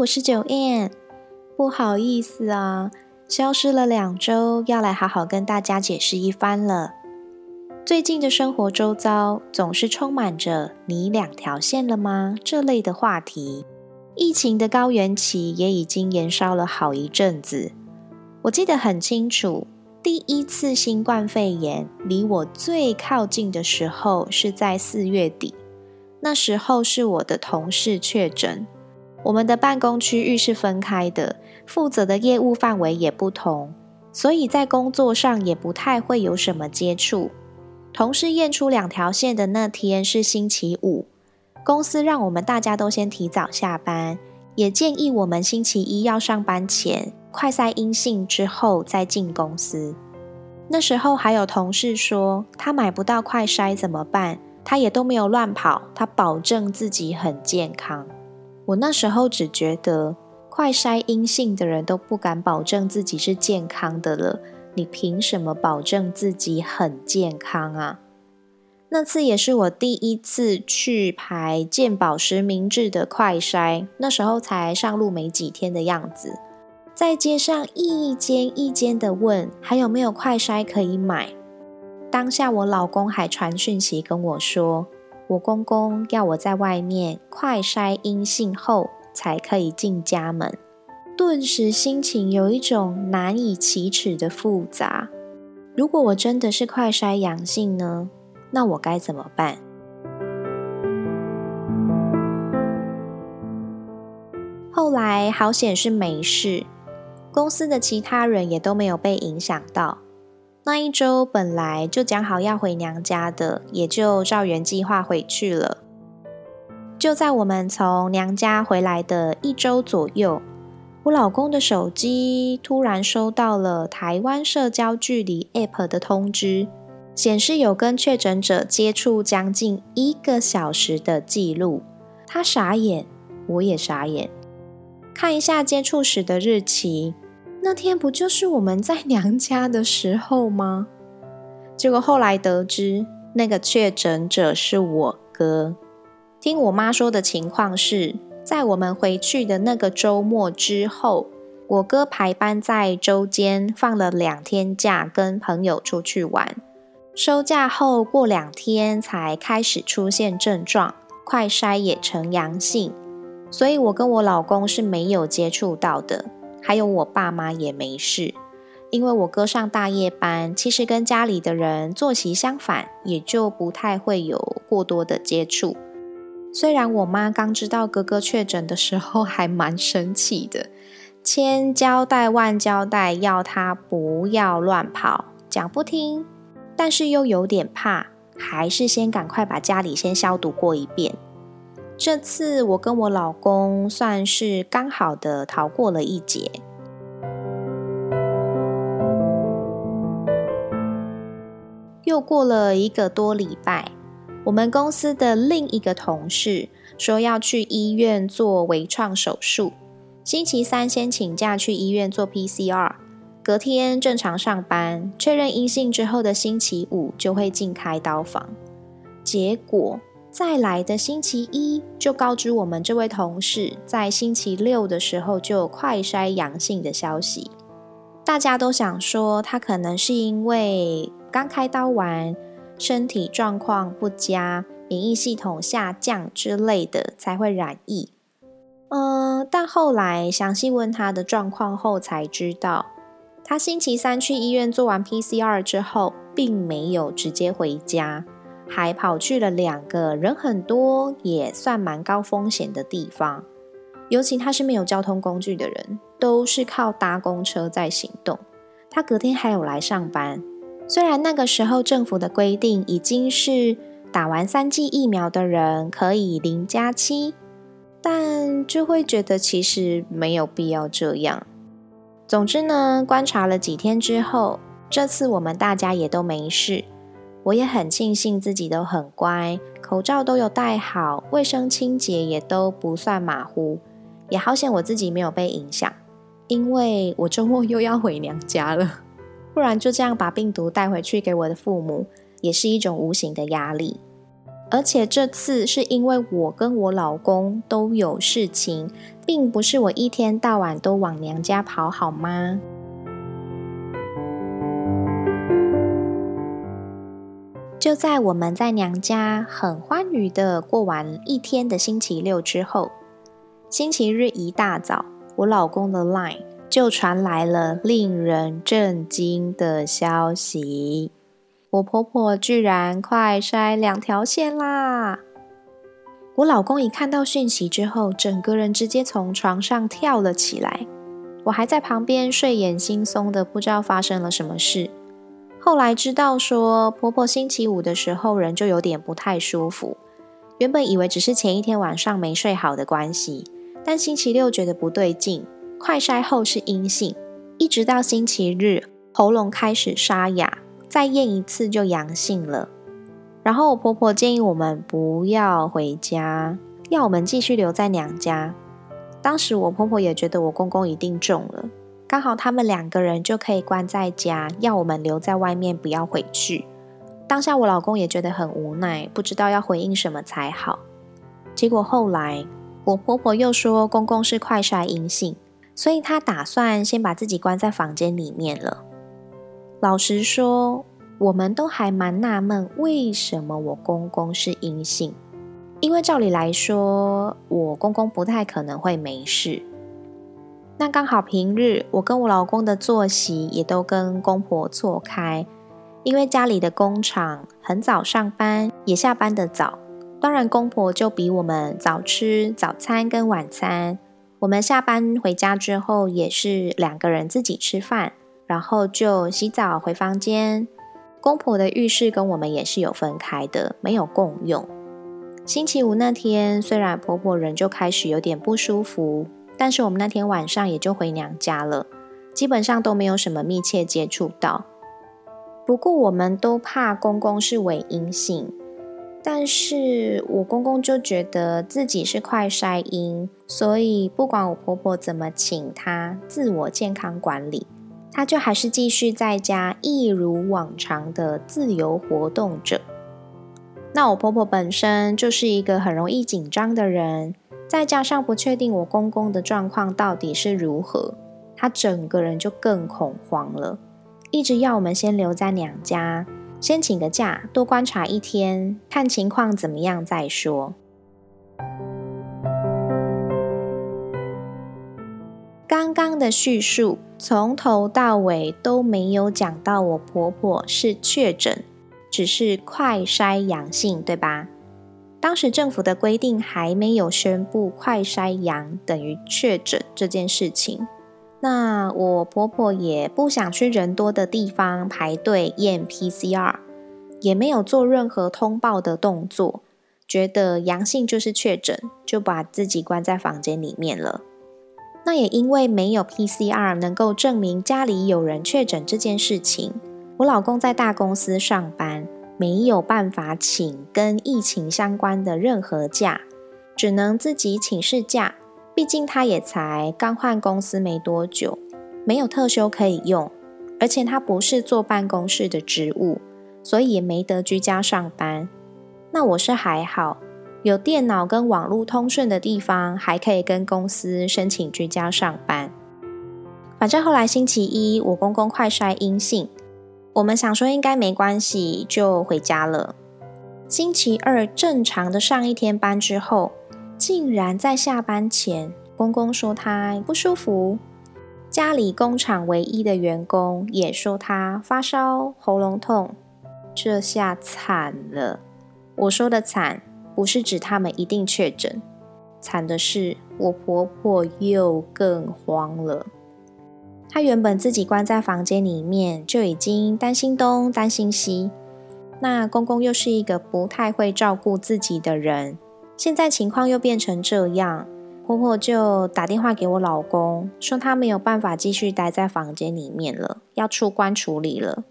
我是九燕，不好意思啊，消失了两周，要来好好跟大家解释一番了。最近的生活周遭总是充满着“你两条线了吗”这类的话题。疫情的高原期也已经延烧了好一阵子。我记得很清楚，第一次新冠肺炎离我最靠近的时候是在四月底，那时候是我的同事确诊。我们的办公区域是分开的，负责的业务范围也不同，所以在工作上也不太会有什么接触。同事验出两条线的那天是星期五，公司让我们大家都先提早下班，也建议我们星期一要上班前快筛阴性之后再进公司。那时候还有同事说他买不到快筛怎么办？他也都没有乱跑，他保证自己很健康。我那时候只觉得，快筛阴性的人都不敢保证自己是健康的了，你凭什么保证自己很健康啊？那次也是我第一次去排健保实名制的快筛，那时候才上路没几天的样子，在街上一间一间的问还有没有快筛可以买。当下我老公还传讯息跟我说。我公公要我在外面快筛阴性后才可以进家门，顿时心情有一种难以启齿的复杂。如果我真的是快筛阳性呢？那我该怎么办？后来好险是没事，公司的其他人也都没有被影响到。那一周本来就讲好要回娘家的，也就照原计划回去了。就在我们从娘家回来的一周左右，我老公的手机突然收到了台湾社交距离 App 的通知，显示有跟确诊者接触将近一个小时的记录。他傻眼，我也傻眼。看一下接触时的日期。那天不就是我们在娘家的时候吗？结果后来得知，那个确诊者是我哥。听我妈说的情况是，在我们回去的那个周末之后，我哥排班在周间放了两天假，跟朋友出去玩。收假后过两天才开始出现症状，快筛也呈阳性，所以我跟我老公是没有接触到的。还有我爸妈也没事，因为我哥上大夜班，其实跟家里的人作息相反，也就不太会有过多的接触。虽然我妈刚知道哥哥确诊的时候还蛮生气的，千交代万交代要他不要乱跑，讲不听，但是又有点怕，还是先赶快把家里先消毒过一遍。这次我跟我老公算是刚好的逃过了一劫。又过了一个多礼拜，我们公司的另一个同事说要去医院做微创手术，星期三先请假去医院做 PCR，隔天正常上班，确认阴性之后的星期五就会进开刀房。结果。再来的星期一，就告知我们这位同事，在星期六的时候就有快筛阳性的消息。大家都想说，他可能是因为刚开刀完，身体状况不佳，免疫系统下降之类的才会染疫。嗯，但后来详细问他的状况后，才知道他星期三去医院做完 PCR 之后，并没有直接回家。还跑去了两个人很多，也算蛮高风险的地方。尤其他是没有交通工具的人，都是靠搭公车在行动。他隔天还有来上班，虽然那个时候政府的规定已经是打完三剂疫苗的人可以零加七，但就会觉得其实没有必要这样。总之呢，观察了几天之后，这次我们大家也都没事。我也很庆幸自己都很乖，口罩都有戴好，卫生清洁也都不算马虎，也好险我自己没有被影响，因为我周末又要回娘家了。不然就这样把病毒带回去给我的父母，也是一种无形的压力。而且这次是因为我跟我老公都有事情，并不是我一天到晚都往娘家跑，好吗？就在我们在娘家很欢愉的过完一天的星期六之后，星期日一大早，我老公的 line。就传来了令人震惊的消息：我婆婆居然快筛两条线啦！我老公一看到讯息之后，整个人直接从床上跳了起来。我还在旁边睡眼惺忪的，不知道发生了什么事。后来知道说，婆婆星期五的时候人就有点不太舒服，原本以为只是前一天晚上没睡好的关系，但星期六觉得不对劲。快筛后是阴性，一直到星期日喉咙开始沙哑，再验一次就阳性了。然后我婆婆建议我们不要回家，要我们继续留在娘家。当时我婆婆也觉得我公公一定中了，刚好他们两个人就可以关在家，要我们留在外面不要回去。当下我老公也觉得很无奈，不知道要回应什么才好。结果后来我婆婆又说公公是快筛阴性。所以他打算先把自己关在房间里面了。老实说，我们都还蛮纳闷，为什么我公公是阴性？因为照理来说，我公公不太可能会没事。那刚好平日我跟我老公的作息也都跟公婆错开，因为家里的工厂很早上班，也下班的早，当然公婆就比我们早吃早餐跟晚餐。我们下班回家之后，也是两个人自己吃饭，然后就洗澡回房间。公婆的浴室跟我们也是有分开的，没有共用。星期五那天，虽然婆婆人就开始有点不舒服，但是我们那天晚上也就回娘家了，基本上都没有什么密切接触到。不过我们都怕公公是伪阴性。但是我公公就觉得自己是快筛阴，所以不管我婆婆怎么请他自我健康管理，他就还是继续在家一如往常的自由活动着。那我婆婆本身就是一个很容易紧张的人，再加上不确定我公公的状况到底是如何，她整个人就更恐慌了，一直要我们先留在娘家。先请个假，多观察一天，看情况怎么样再说。刚刚的叙述从头到尾都没有讲到我婆婆是确诊，只是快筛阳性，对吧？当时政府的规定还没有宣布快筛阳等于确诊这件事情。那我婆婆也不想去人多的地方排队验 PCR，也没有做任何通报的动作，觉得阳性就是确诊，就把自己关在房间里面了。那也因为没有 PCR 能够证明家里有人确诊这件事情，我老公在大公司上班，没有办法请跟疫情相关的任何假，只能自己请事假。毕竟他也才刚换公司没多久，没有特休可以用，而且他不是坐办公室的职务，所以也没得居家上班。那我是还好，有电脑跟网络通顺的地方，还可以跟公司申请居家上班。反正后来星期一我公公快筛阴性，我们想说应该没关系，就回家了。星期二正常的上一天班之后。竟然在下班前，公公说他不舒服，家里工厂唯一的员工也说他发烧、喉咙痛，这下惨了。我说的惨，不是指他们一定确诊，惨的是我婆婆又更慌了。他原本自己关在房间里面，就已经担心东担心西。那公公又是一个不太会照顾自己的人，现在情况又变成这样，婆婆就打电话给我老公，说他没有办法继续待在房间里面了，要出关处理了，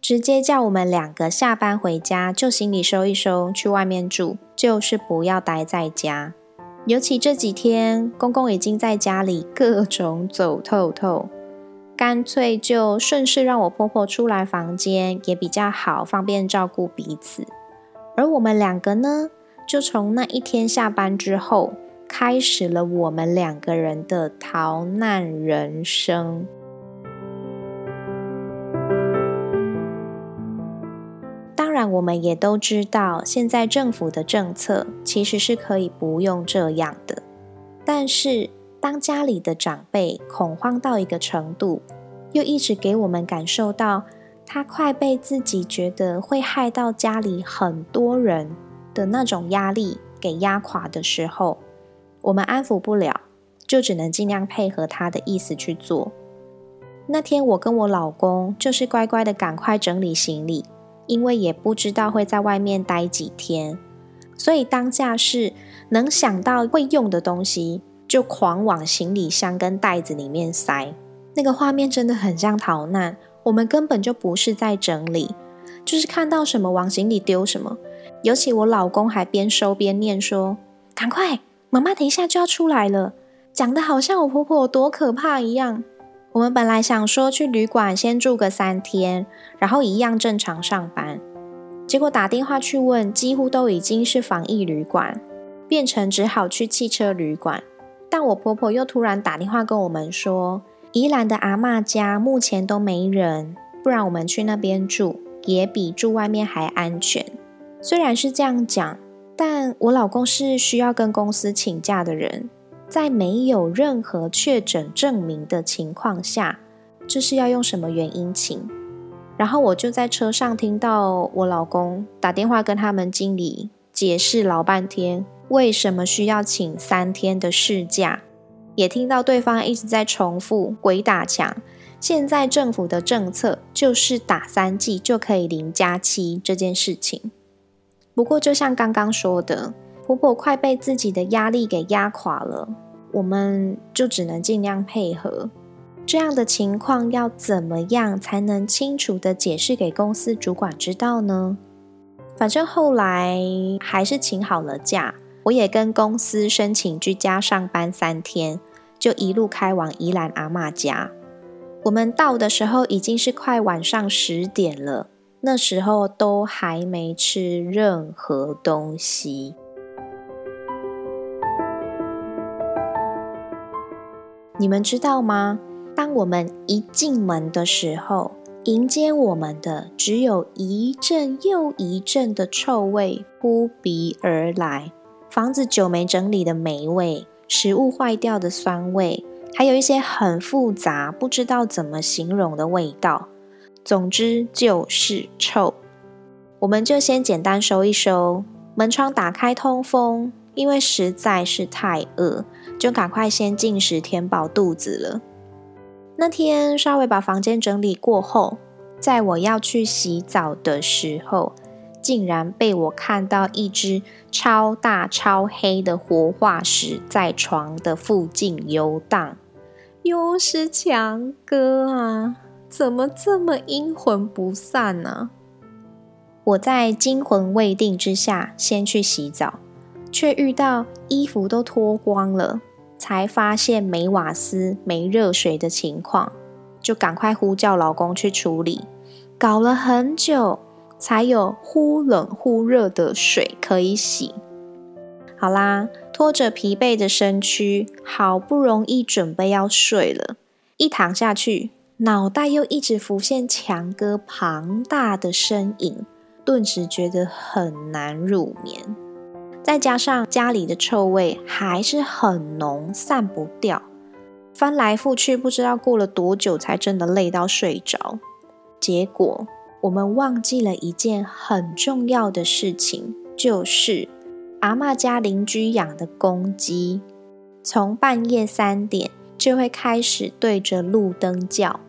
直接叫我们两个下班回家，就行李收一收，去外面住，就是不要待在家。尤其这几天，公公已经在家里各种走透透。干脆就顺势让我婆婆出来房间也比较好，方便照顾彼此。而我们两个呢，就从那一天下班之后，开始了我们两个人的逃难人生。当然，我们也都知道，现在政府的政策其实是可以不用这样的，但是。当家里的长辈恐慌到一个程度，又一直给我们感受到他快被自己觉得会害到家里很多人的那种压力给压垮的时候，我们安抚不了，就只能尽量配合他的意思去做。那天我跟我老公就是乖乖的赶快整理行李，因为也不知道会在外面待几天，所以当下是能想到会用的东西。就狂往行李箱跟袋子里面塞，那个画面真的很像逃难。我们根本就不是在整理，就是看到什么往行李丢什么。尤其我老公还边收边念说：“赶快，妈妈等一下就要出来了。”讲的好像我婆婆有多可怕一样。我们本来想说去旅馆先住个三天，然后一样正常上班，结果打电话去问，几乎都已经是防疫旅馆，变成只好去汽车旅馆。但我婆婆又突然打电话跟我们说，宜兰的阿妈家目前都没人，不然我们去那边住也比住外面还安全。虽然是这样讲，但我老公是需要跟公司请假的人，在没有任何确诊证明的情况下，这是要用什么原因请？然后我就在车上听到我老公打电话跟他们经理解释老半天。为什么需要请三天的事假？也听到对方一直在重复鬼打墙。现在政府的政策就是打三剂就可以零加七这件事情。不过，就像刚刚说的，婆婆快被自己的压力给压垮了，我们就只能尽量配合。这样的情况要怎么样才能清楚的解释给公司主管知道呢？反正后来还是请好了假。我也跟公司申请居家上班三天，就一路开往宜兰阿妈家。我们到的时候已经是快晚上十点了，那时候都还没吃任何东西。你们知道吗？当我们一进门的时候，迎接我们的只有一阵又一阵的臭味扑鼻而来。房子久没整理的霉味，食物坏掉的酸味，还有一些很复杂、不知道怎么形容的味道。总之就是臭。我们就先简单收一收，门窗打开通风，因为实在是太饿，就赶快先进食填饱肚子了。那天稍微把房间整理过后，在我要去洗澡的时候。竟然被我看到一只超大超黑的活化石在床的附近游荡，又是强哥啊！怎么这么阴魂不散呢？我在惊魂未定之下，先去洗澡，却遇到衣服都脱光了，才发现没瓦斯、没热水的情况，就赶快呼叫老公去处理，搞了很久。才有忽冷忽热的水可以洗。好啦，拖着疲惫的身躯，好不容易准备要睡了，一躺下去，脑袋又一直浮现强哥庞大的身影，顿时觉得很难入眠。再加上家里的臭味还是很浓，散不掉，翻来覆去，不知道过了多久才真的累到睡着。结果。我们忘记了一件很重要的事情，就是阿妈家邻居养的公鸡，从半夜三点就会开始对着路灯叫：“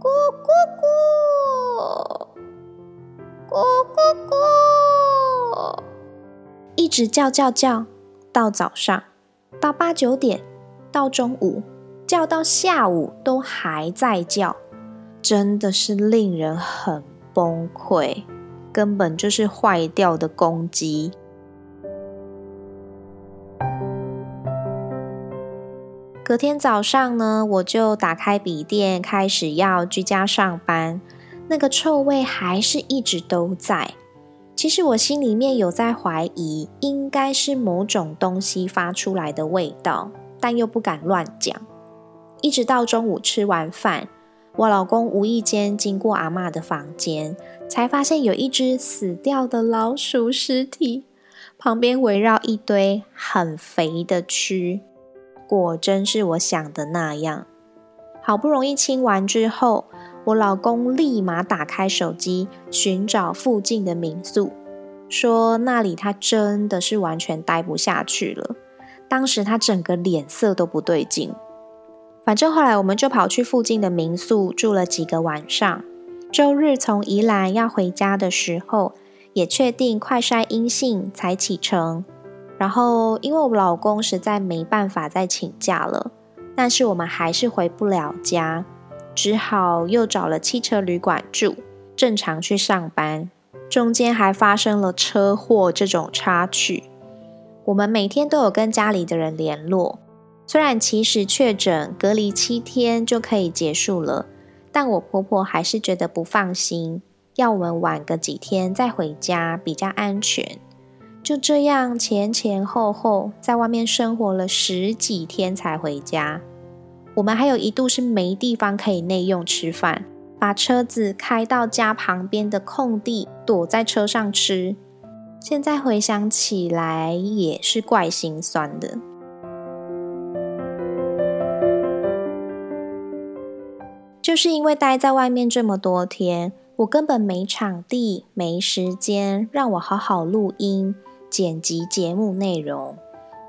咕咕咕，咕咕咕！”一直叫叫叫，到早上，到八九点，到中午，叫到下午都还在叫，真的是令人很崩溃，根本就是坏掉的公鸡。隔天早上呢，我就打开笔电，开始要居家上班。那个臭味还是一直都在。其实我心里面有在怀疑，应该是某种东西发出来的味道，但又不敢乱讲。一直到中午吃完饭，我老公无意间经过阿妈的房间，才发现有一只死掉的老鼠尸体，旁边围绕一堆很肥的蛆。果真是我想的那样，好不容易清完之后，我老公立马打开手机寻找附近的民宿，说那里他真的是完全待不下去了。当时他整个脸色都不对劲。反正后来我们就跑去附近的民宿住了几个晚上。周日从宜兰要回家的时候，也确定快筛阴性才启程。然后，因为我老公实在没办法再请假了，但是我们还是回不了家，只好又找了汽车旅馆住，正常去上班。中间还发生了车祸这种插曲。我们每天都有跟家里的人联络，虽然其实确诊隔离七天就可以结束了，但我婆婆还是觉得不放心，要我们晚个几天再回家比较安全。就这样前前后后在外面生活了十几天才回家。我们还有一度是没地方可以内用吃饭，把车子开到家旁边的空地，躲在车上吃。现在回想起来也是怪心酸的。就是因为待在外面这么多天，我根本没场地、没时间让我好好录音。剪辑节目内容，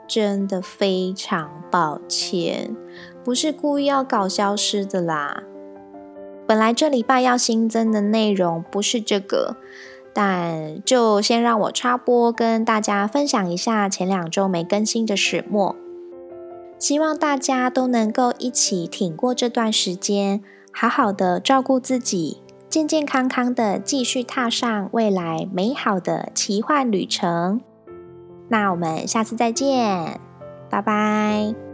真的非常抱歉，不是故意要搞消失的啦。本来这礼拜要新增的内容不是这个，但就先让我插播，跟大家分享一下前两周没更新的始末。希望大家都能够一起挺过这段时间，好好的照顾自己，健健康康的继续踏上未来美好的奇幻旅程。那我们下次再见，拜拜。